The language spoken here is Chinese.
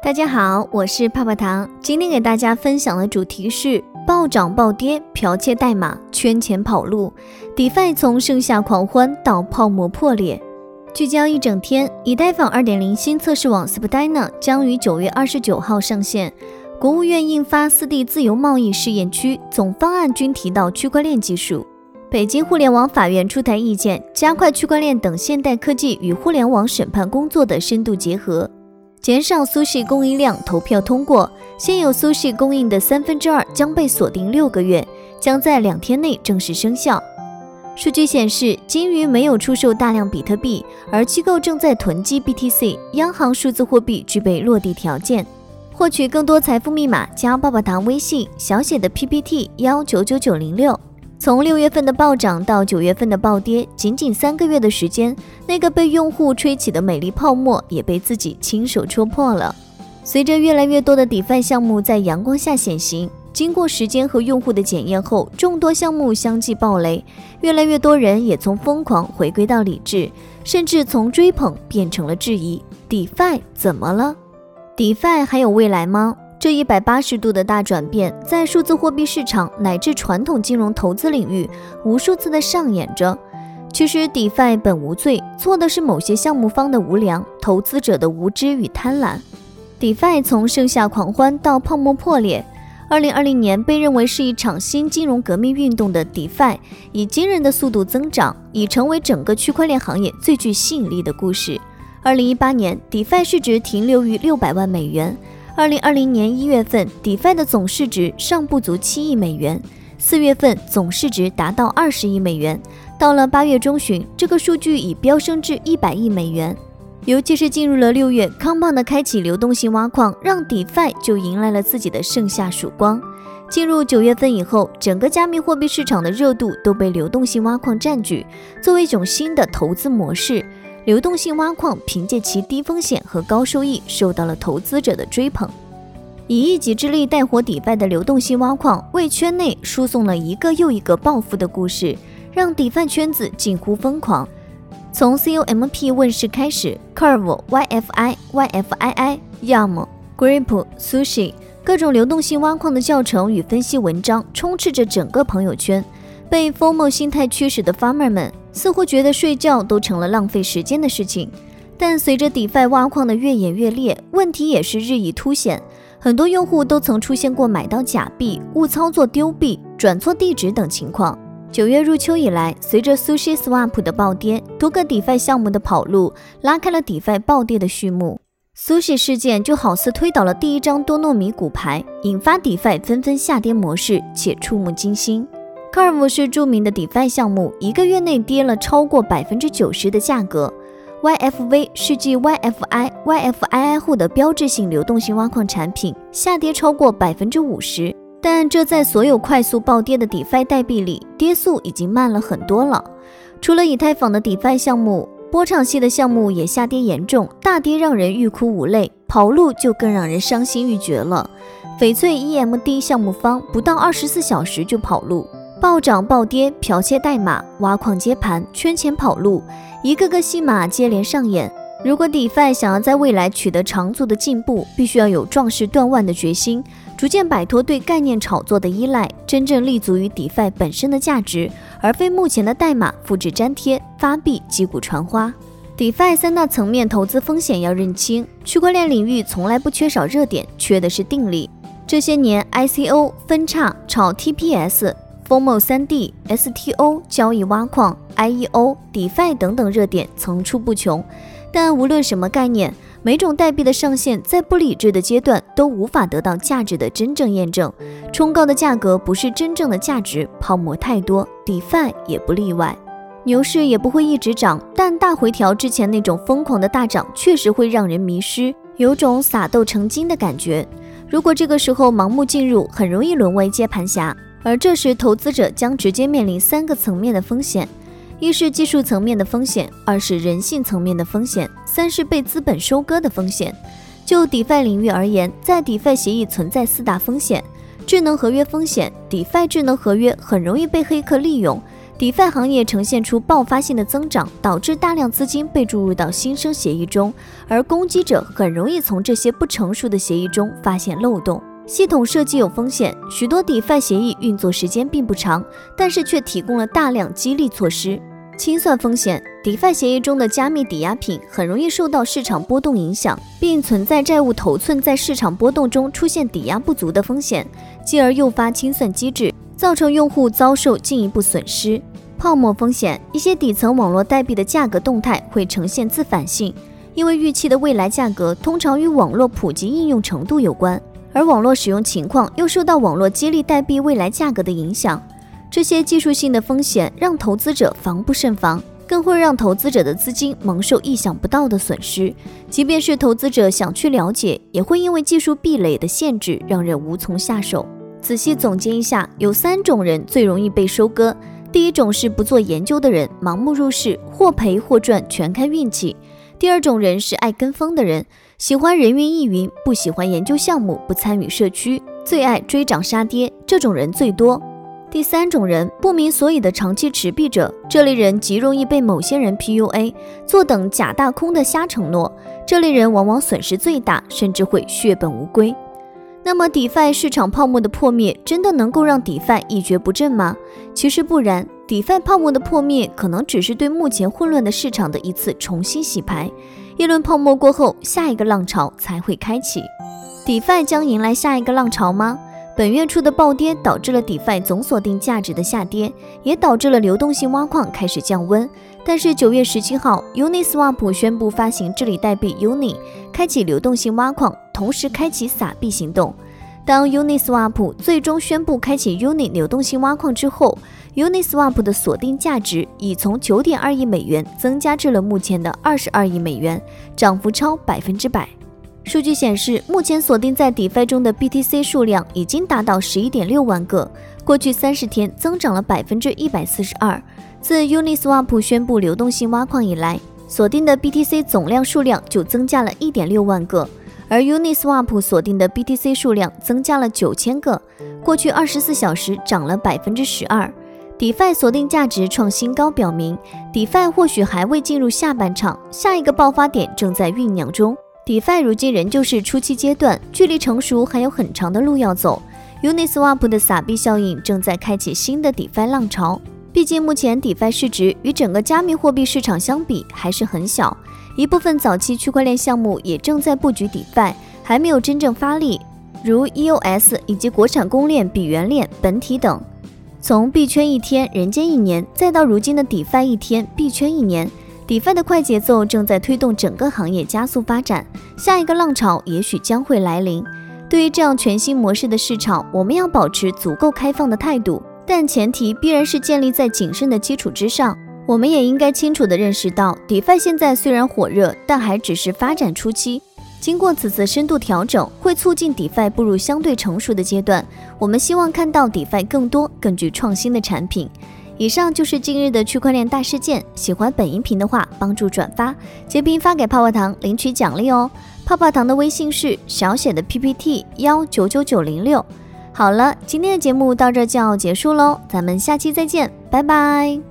大家好，我是泡泡糖。今天给大家分享的主题是暴涨暴跌、剽窃代码、圈钱跑路。DeFi 从盛夏狂欢到泡沫破裂。聚焦一整天，以太坊2.0新测试网 Spdina 将于九月二十九号上线。国务院印发四地自由贸易试验区总方案均提到区块链技术。北京互联网法院出台意见，加快区块链等现代科技与互联网审判工作的深度结合。减少苏式供应量，投票通过。现有苏式供应的三分之二将被锁定六个月，将在两天内正式生效。数据显示，金鱼没有出售大量比特币，而机构正在囤积 BTC。央行数字货币具备落地条件。获取更多财富密码，加爸爸糖微信小写的 PPT 幺九九九零六。从六月份的暴涨到九月份的暴跌，仅仅三个月的时间，那个被用户吹起的美丽泡沫也被自己亲手戳破了。随着越来越多的 DeFi 项目在阳光下显形，经过时间和用户的检验后，众多项目相继爆雷，越来越多人也从疯狂回归到理智，甚至从追捧变成了质疑：DeFi 怎么了？DeFi 还有未来吗？这一百八十度的大转变，在数字货币市场乃至传统金融投资领域无数次的上演着。其实，DeFi 本无罪，错的是某些项目方的无良、投资者的无知与贪婪。DeFi 从盛夏狂欢到泡沫破裂，二零二零年被认为是一场新金融革命运动的 DeFi，以惊人的速度增长，已成为整个区块链行业最具吸引力的故事。二零一八年，DeFi 市值停留于六百万美元。二零二零年一月份，DeFi 的总市值尚不足七亿美元，四月份总市值达到二十亿美元，到了八月中旬，这个数据已飙升至一百亿美元。尤其是进入了六月，康棒的开启流动性挖矿，让 DeFi 就迎来了自己的盛夏曙光。进入九月份以后，整个加密货币市场的热度都被流动性挖矿占据，作为一种新的投资模式。流动性挖矿凭借其低风险和高收益，受到了投资者的追捧。以一己之力带火底拜的流动性挖矿，为圈内输送了一个又一个暴富的故事，让底饭圈子近乎疯狂。从 COMP 问世开始，Curve、YFI、YFII、Yam、Grip、Sushi 各种流动性挖矿的教程与分析文章充斥着整个朋友圈。被 FOMO 心态驱使的 Farmer 们。似乎觉得睡觉都成了浪费时间的事情，但随着 DeFi 挖矿的越演越烈，问题也是日益凸显。很多用户都曾出现过买到假币、误操作丢币、转错地址等情况。九月入秋以来，随着 Sushi Swap 的暴跌，多个 DeFi 项目的跑路，拉开了 DeFi 暴跌的序幕。Sushi 事件就好似推倒了第一张多糯米骨牌，引发 DeFi 纷纷下跌模式，且触目惊心。二五是著名的 DeFi 项目，一个月内跌了超过百分之九十的价格。YFV 是继 YFI、YFII 后的标志性流动性挖矿产品，下跌超过百分之五十。但这在所有快速暴跌的 DeFi 代币里，跌速已经慢了很多了。除了以太坊的 DeFi 项目，波场系的项目也下跌严重，大跌让人欲哭无泪，跑路就更让人伤心欲绝了。翡翠 EMD 项目方不到二十四小时就跑路。暴涨暴跌，剽窃代码，挖矿接盘，圈钱跑路，一个个戏码接连上演。如果 DeFi 想要在未来取得长足的进步，必须要有壮士断腕的决心，逐渐摆脱对概念炒作的依赖，真正立足于 DeFi 本身的价值，而非目前的代码复制粘贴、发币击鼓传花。DeFi 三大层面投资风险要认清，区块链领域从来不缺少热点，缺的是定力。这些年，ICO 分叉炒 TPS。FOMO 三 D、STO 交易挖矿、IEO、DeFi 等等热点层出不穷，但无论什么概念，每种代币的上限在不理智的阶段都无法得到价值的真正验证。冲高的价格不是真正的价值，泡沫太多，DeFi 也不例外。牛市也不会一直涨，但大回调之前那种疯狂的大涨确实会让人迷失，有种撒豆成金的感觉。如果这个时候盲目进入，很容易沦为接盘侠。而这时，投资者将直接面临三个层面的风险：一是技术层面的风险，二是人性层面的风险，三是被资本收割的风险。就 DeFi 领域而言，在 DeFi 协议存在四大风险：智能合约风险，DeFi 智能合约很容易被黑客利用；，DeFi 行业呈现出爆发性的增长，导致大量资金被注入到新生协议中，而攻击者很容易从这些不成熟的协议中发现漏洞。系统设计有风险，许多 DeFi 协议运作时间并不长，但是却提供了大量激励措施。清算风险，DeFi 协议中的加密抵押品很容易受到市场波动影响，并存在债务头寸在市场波动中出现抵押不足的风险，继而诱发清算机制，造成用户遭受进一步损失。泡沫风险，一些底层网络代币的价格动态会呈现自反性，因为预期的未来价格通常与网络普及应用程度有关。而网络使用情况又受到网络激励代币未来价格的影响，这些技术性的风险让投资者防不胜防，更会让投资者的资金蒙受意想不到的损失。即便是投资者想去了解，也会因为技术壁垒的限制，让人无从下手。仔细总结一下，有三种人最容易被收割：第一种是不做研究的人，盲目入市，或赔或赚，全看运气；第二种人是爱跟风的人。喜欢人云亦云，不喜欢研究项目，不参与社区，最爱追涨杀跌，这种人最多。第三种人，不明所以的长期持币者，这类人极容易被某些人 PUA，坐等假大空的瞎承诺，这类人往往损失最大，甚至会血本无归。那么，DeFi 市场泡沫的破灭，真的能够让 DeFi 一蹶不振吗？其实不然，DeFi 泡沫的破灭，可能只是对目前混乱的市场的一次重新洗牌。一轮泡沫过后，下一个浪潮才会开启。DeFi 将迎来下一个浪潮吗？本月初的暴跌导致了 DeFi 总锁定价值的下跌，也导致了流动性挖矿开始降温。但是九月十七号，Uniswap 宣布发行治理代币 Uni，开启流动性挖矿，同时开启撒币行动。当 Uniswap 最终宣布开启 Uni 流动性挖矿之后，Uniswap 的锁定价值已从九点二亿美元增加至了目前的二十二亿美元，涨幅超百分之百。数据显示，目前锁定在 DeFi 中的 BTC 数量已经达到十一点六万个，过去三十天增长了百分之一百四十二。自 Uniswap 宣布流动性挖矿以来，锁定的 BTC 总量数量就增加了一点六万个。而 Uniswap 锁定的 BTC 数量增加了九千个，过去二十四小时涨了百分之十二。DeFi 锁定价值创新高，表明 DeFi 或许还未进入下半场，下一个爆发点正在酝酿中。DeFi 如今仍旧是初期阶段，距离成熟还有很长的路要走。Uniswap 的撒币效应正在开启新的 DeFi 浪潮，毕竟目前 DeFi 市值与整个加密货币市场相比还是很小。一部分早期区块链项目也正在布局 DeFi，还没有真正发力，如 EOS 以及国产公链、比原链、本体等。从币圈一天，人间一年，再到如今的 DeFi 一天，币圈一年，DeFi 的快节奏正在推动整个行业加速发展，下一个浪潮也许将会来临。对于这样全新模式的市场，我们要保持足够开放的态度，但前提必然是建立在谨慎的基础之上。我们也应该清楚地认识到，DeFi 现在虽然火热，但还只是发展初期。经过此次深度调整，会促进 DeFi 步入相对成熟的阶段。我们希望看到 DeFi 更多、更具创新的产品。以上就是今日的区块链大事件。喜欢本音频的话，帮助转发、截屏发给泡泡糖领取奖励哦。泡泡糖的微信是小写的 PPT 幺九九九零六。好了，今天的节目到这就要结束喽，咱们下期再见，拜拜。